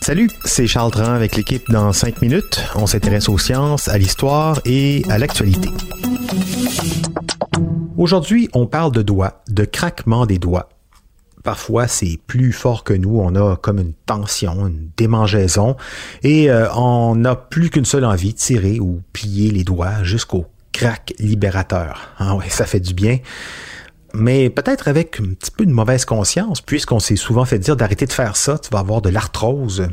Salut, c'est Charles Dran avec l'équipe dans 5 minutes. On s'intéresse aux sciences, à l'histoire et à l'actualité. Aujourd'hui, on parle de doigts, de craquement des doigts. Parfois, c'est plus fort que nous. On a comme une tension, une démangeaison, et euh, on n'a plus qu'une seule envie, tirer ou plier les doigts jusqu'au crack libérateur. Ah ouais, ça fait du bien mais peut-être avec un petit peu de mauvaise conscience, puisqu'on s'est souvent fait dire d'arrêter de faire ça, tu vas avoir de l'arthrose.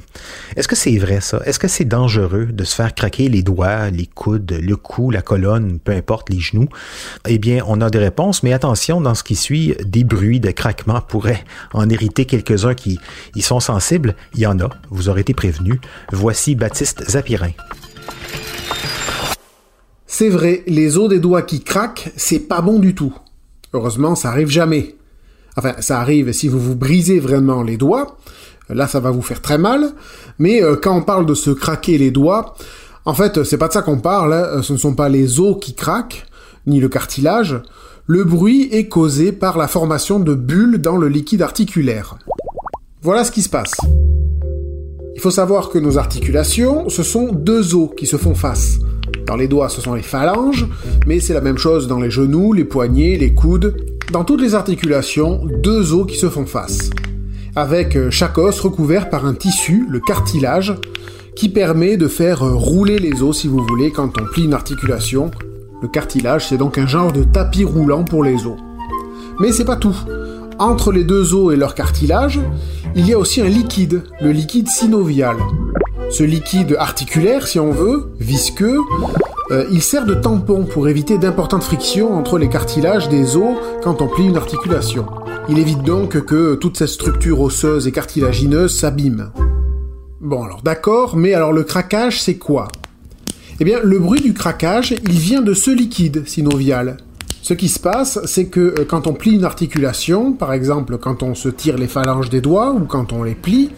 Est-ce que c'est vrai ça? Est-ce que c'est dangereux de se faire craquer les doigts, les coudes, le cou, la colonne, peu importe, les genoux? Eh bien, on a des réponses, mais attention, dans ce qui suit, des bruits de craquement pourraient en hériter quelques-uns qui y sont sensibles. Il y en a, vous aurez été prévenus. Voici Baptiste Zapirin. C'est vrai, les os des doigts qui craquent, c'est pas bon du tout. Heureusement, ça arrive jamais. Enfin, ça arrive si vous vous brisez vraiment les doigts. Là, ça va vous faire très mal. Mais euh, quand on parle de se craquer les doigts, en fait, c'est pas de ça qu'on parle. Hein. Ce ne sont pas les os qui craquent, ni le cartilage. Le bruit est causé par la formation de bulles dans le liquide articulaire. Voilà ce qui se passe. Il faut savoir que nos articulations, ce sont deux os qui se font face. Dans les doigts, ce sont les phalanges, mais c'est la même chose dans les genoux, les poignets, les coudes. Dans toutes les articulations, deux os qui se font face. Avec euh, chaque os recouvert par un tissu, le cartilage, qui permet de faire euh, rouler les os, si vous voulez, quand on plie une articulation. Le cartilage, c'est donc un genre de tapis roulant pour les os. Mais c'est pas tout. Entre les deux os et leur cartilage, il y a aussi un liquide, le liquide synovial. Ce liquide articulaire, si on veut, visqueux, euh, il sert de tampon pour éviter d'importantes frictions entre les cartilages des os quand on plie une articulation. Il évite donc que toute cette structure osseuse et cartilagineuse s'abîme. Bon alors d'accord, mais alors le craquage c'est quoi? Eh bien le bruit du craquage, il vient de ce liquide synovial. Ce qui se passe, c'est que euh, quand on plie une articulation, par exemple quand on se tire les phalanges des doigts ou quand on les plie,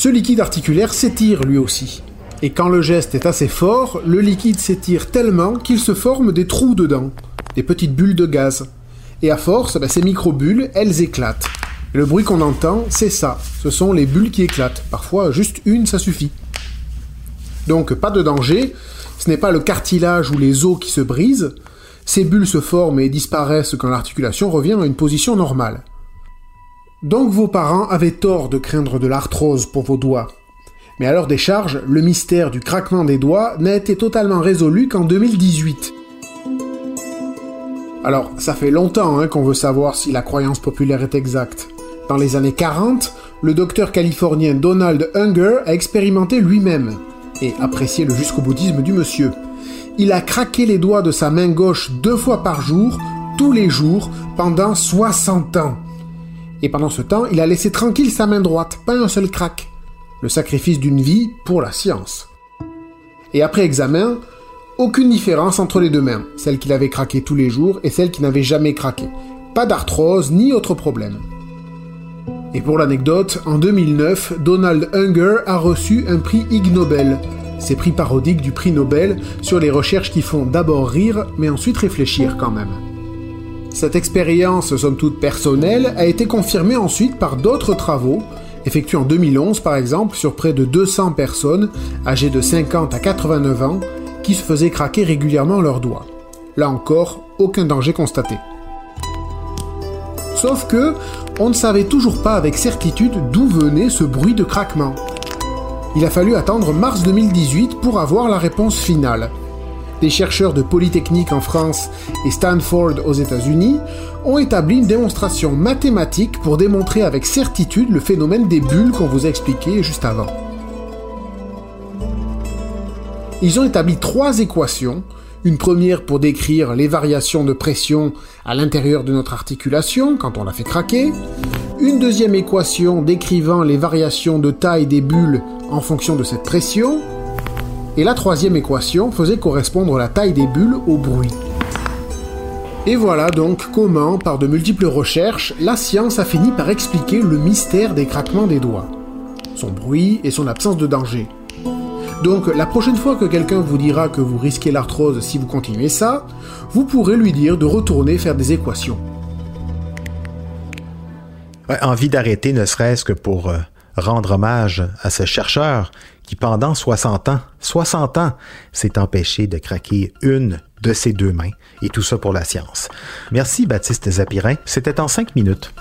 ce liquide articulaire s'étire lui aussi. Et quand le geste est assez fort, le liquide s'étire tellement qu'il se forme des trous dedans, des petites bulles de gaz. Et à force, bah, ces micro-bulles, elles éclatent. Le bruit qu'on entend, c'est ça. Ce sont les bulles qui éclatent. Parfois, juste une, ça suffit. Donc, pas de danger. Ce n'est pas le cartilage ou les os qui se brisent. Ces bulles se forment et disparaissent quand l'articulation revient à une position normale. Donc vos parents avaient tort de craindre de l'arthrose pour vos doigts. Mais à leur décharge, le mystère du craquement des doigts n'a été totalement résolu qu'en 2018. Alors, ça fait longtemps hein, qu'on veut savoir si la croyance populaire est exacte. Dans les années 40, le docteur californien Donald Unger a expérimenté lui-même et apprécié le jusqu'au bouddhisme du monsieur. Il a craqué les doigts de sa main gauche deux fois par jour, tous les jours, pendant 60 ans. Et pendant ce temps, il a laissé tranquille sa main droite, pas un seul crack. Le sacrifice d'une vie pour la science. Et après examen, aucune différence entre les deux mains, celle qu'il avait craquée tous les jours et celle qui n'avait jamais craqué. Pas d'arthrose ni autre problème. Et pour l'anecdote, en 2009, Donald Unger a reçu un prix Ig Nobel, ces prix parodiques du prix Nobel sur les recherches qui font d'abord rire, mais ensuite réfléchir quand même. Cette expérience, somme toute personnelle, a été confirmée ensuite par d'autres travaux, effectués en 2011 par exemple sur près de 200 personnes âgées de 50 à 89 ans qui se faisaient craquer régulièrement leurs doigts. Là encore, aucun danger constaté. Sauf que, on ne savait toujours pas avec certitude d'où venait ce bruit de craquement. Il a fallu attendre mars 2018 pour avoir la réponse finale des chercheurs de Polytechnique en France et Stanford aux États-Unis ont établi une démonstration mathématique pour démontrer avec certitude le phénomène des bulles qu'on vous a expliqué juste avant. Ils ont établi trois équations, une première pour décrire les variations de pression à l'intérieur de notre articulation quand on la fait craquer, une deuxième équation décrivant les variations de taille des bulles en fonction de cette pression, et la troisième équation faisait correspondre la taille des bulles au bruit. Et voilà donc comment, par de multiples recherches, la science a fini par expliquer le mystère des craquements des doigts, son bruit et son absence de danger. Donc la prochaine fois que quelqu'un vous dira que vous risquez l'arthrose si vous continuez ça, vous pourrez lui dire de retourner faire des équations. envie d'arrêter ne serait-ce que pour euh, rendre hommage à ce chercheur qui pendant 60 ans, 60 ans, s'est empêché de craquer une de ses deux mains, et tout ça pour la science. Merci Baptiste Zapirin, c'était en cinq minutes.